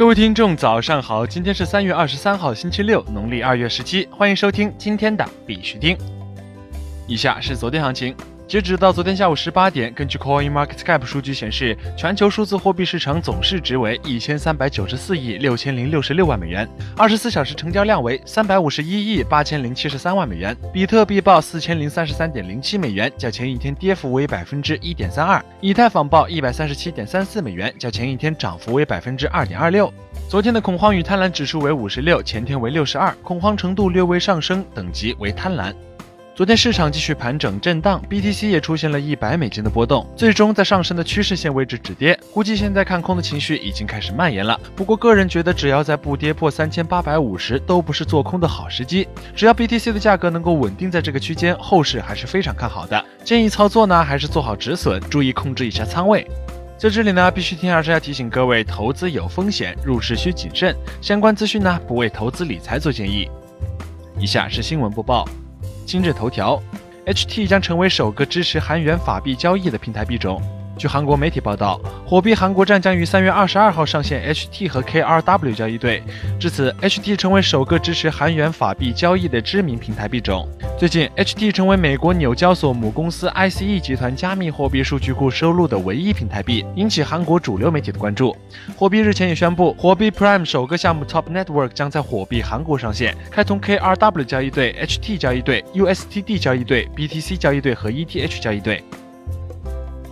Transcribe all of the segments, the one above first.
各位听众，早上好！今天是三月二十三号，星期六，农历二月十七。欢迎收听今天的必须听。以下是昨天行情。截止到昨天下午十八点，根据 CoinMarketCap 数据显示，全球数字货币市场总市值为一千三百九十四亿六千零六十六万美元，二十四小时成交量为三百五十一亿八千零七十三万美元。比特币报四千零三十三点零七美元，较前一天跌幅为百分之一点三二；以太坊报一百三十七点三四美元，较前一天涨幅为百分之二点二六。昨天的恐慌与贪婪指数为五十六，前天为六十二，恐慌程度略微上升，等级为贪婪。昨天市场继续盘整震荡，BTC 也出现了一百美金的波动，最终在上升的趋势线位置止跌。估计现在看空的情绪已经开始蔓延了。不过个人觉得，只要在不跌破三千八百五十，都不是做空的好时机。只要 BTC 的价格能够稳定在这个区间，后市还是非常看好的。建议操作呢，还是做好止损，注意控制一下仓位。在这里呢，必须听还是要提醒各位，投资有风险，入市需谨慎。相关资讯呢，不为投资理财做建议。以下是新闻播报。今日头条，HT 将成为首个支持韩元法币交易的平台币种。据韩国媒体报道，火币韩国站将于三月二十二号上线 HT 和 KRW 交易对，至此，HT 成为首个支持韩元法币交易的知名平台币种。最近，HT 成为美国纽交所母公司 ICE 集团加密货币数据库收录的唯一平台币，引起韩国主流媒体的关注。火币日前也宣布，火币 Prime 首个项目 Top Network 将在火币韩国上线，开通 KRW 交易对、HT 交易对、USTD 交易对、BTC 交易对和 ETH 交易对。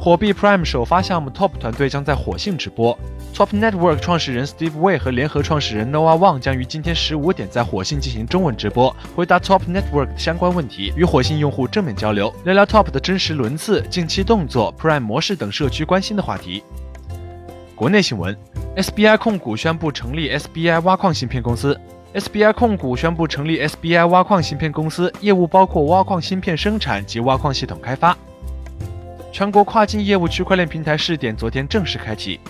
火币 Prime 首发项目 Top 团队将在火星直播。Top Network 创始人 Steve Wei 和联合创始人 Noah Wang 将于今天十五点在火星进行中文直播，回答 Top Network 的相关问题，与火星用户正面交流，聊聊 Top 的真实轮次、近期动作、Prime 模式等社区关心的话题。国内新闻：SBI 控股宣布成立 SBI 挖矿芯片公司。SBI 控股宣布成立 SBI 挖矿芯片公司，业务包括挖矿芯片生产及挖矿系统开发。全国跨境业务区块链平台试点昨天正式开启。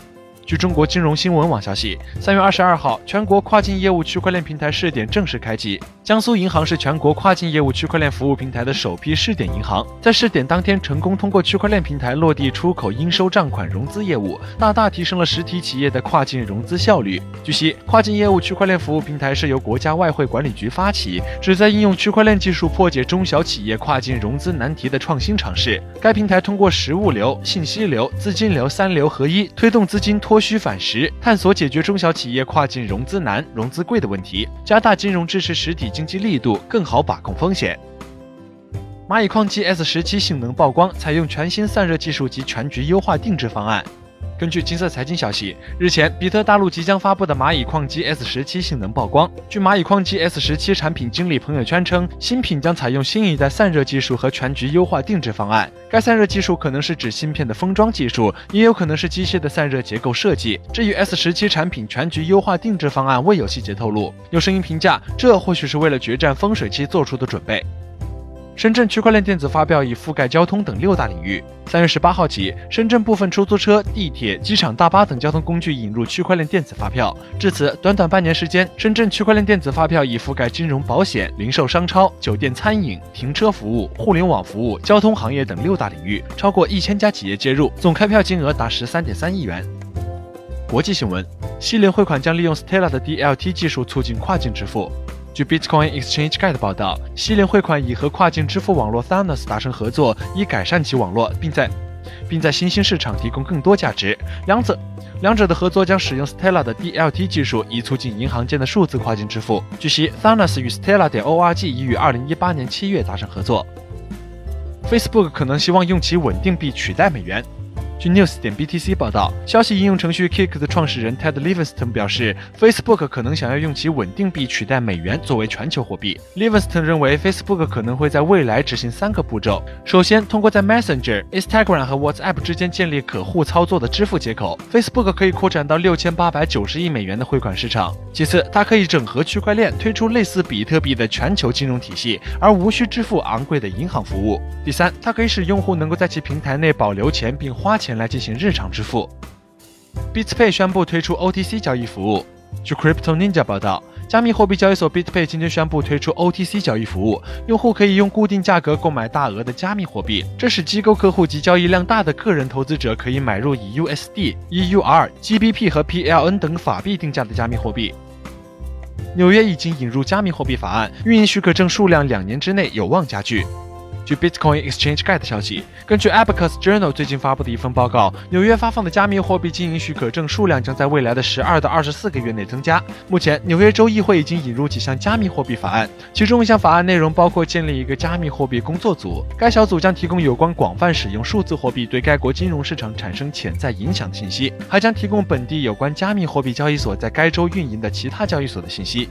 据中国金融新闻网消息，三月二十二号，全国跨境业务区块链平台试点正式开启。江苏银行是全国跨境业务区块链服务平台的首批试点银行，在试点当天成功通过区块链平台落地出口应收账款融资业务，大大提升了实体企业的跨境融资效率。据悉，跨境业务区块链服务平台是由国家外汇管理局发起，旨在应用区块链技术破解中小企业跨境融资难题的创新尝试。该平台通过实物流、信息流、资金流三流合一，推动资金脱虚反实，探索解决中小企业跨境融资难、融资贵的问题，加大金融支持实体经济力度，更好把控风险。蚂蚁矿机 S 十七性能曝光，采用全新散热技术及全局优化定制方案。根据金色财经消息，日前，比特大陆即将发布的蚂蚁矿机 S 十七性能曝光。据蚂蚁矿机 S 十七产品经理朋友圈称，新品将采用新一代散热技术和全局优化定制方案。该散热技术可能是指芯片的封装技术，也有可能是机械的散热结构设计。至于 S 十七产品全局优化定制方案，未有细节透露。有声音评价，这或许是为了决战风水期做出的准备。深圳区块链电子发票已覆盖交通等六大领域。三月十八号起，深圳部分出租车、地铁、机场大巴等交通工具引入区块链电子发票。至此，短短半年时间，深圳区块链电子发票已覆盖金融、保险、零售、商超、酒店、餐饮、停车服务、互联网服务、交通行业等六大领域，超过一千家企业接入，总开票金额达十三点三亿元。国际新闻：西联汇款将利用 Stella 的 DLT 技术促进跨境支付。据 Bitcoin Exchange Guide 报道，西联汇款已和跨境支付网络 Thanos 达成合作，以改善其网络，并在并在新兴市场提供更多价值。两者两者的合作将使用 Stella 的 DLT 技术，以促进银行间的数字跨境支付。据悉，Thanos 与 Stella 点 org 已于2018年7月达成合作。Facebook 可能希望用其稳定币取代美元。据 News 点 BTC 报道，消息应用程序 Kick 的创始人 Ted Livingston 表示，Facebook 可能想要用其稳定币取代美元作为全球货币。Livingston 认为，Facebook 可能会在未来执行三个步骤：首先，通过在 Messenger、Instagram 和 WhatsApp 之间建立可互操作的支付接口，Facebook 可以扩展到六千八百九十亿美元的汇款市场；其次，它可以整合区块链，推出类似比特币的全球金融体系，而无需支付昂贵的银行服务；第三，它可以使用户能够在其平台内保留钱并花钱。前来进行日常支付。Bitpay 宣布推出 OTC 交易服务。据 Crypto Ninja 报道。加密货币交易所 BitPay 今天宣布推出 OTC 交易服务，用户可以用固定价格购买大额的加密货币，这使机构客户及交易量大的个人投资者可以买入以 USD、EUR、GBP 和 PLN 等法币定价的加密货币。纽约已经引入加密货币法案，运营许可证数量两年之内有望加剧。据 Bitcoin Exchange Guide 消息，根据 Abacus Journal 最近发布的一份报告，纽约发放的加密货币经营许可证数量将在未来的十二到二十四个月内增加。目前，纽约州议会已经引入几项加密货币法案，其中一项法案内容包括建立一个加密货币工作组，该小组将提供有关广泛使用数字货币对该国金融市场产生潜在影响的信息，还将提供本地有关加密货币交易所在该州运营的其他交易所的信息。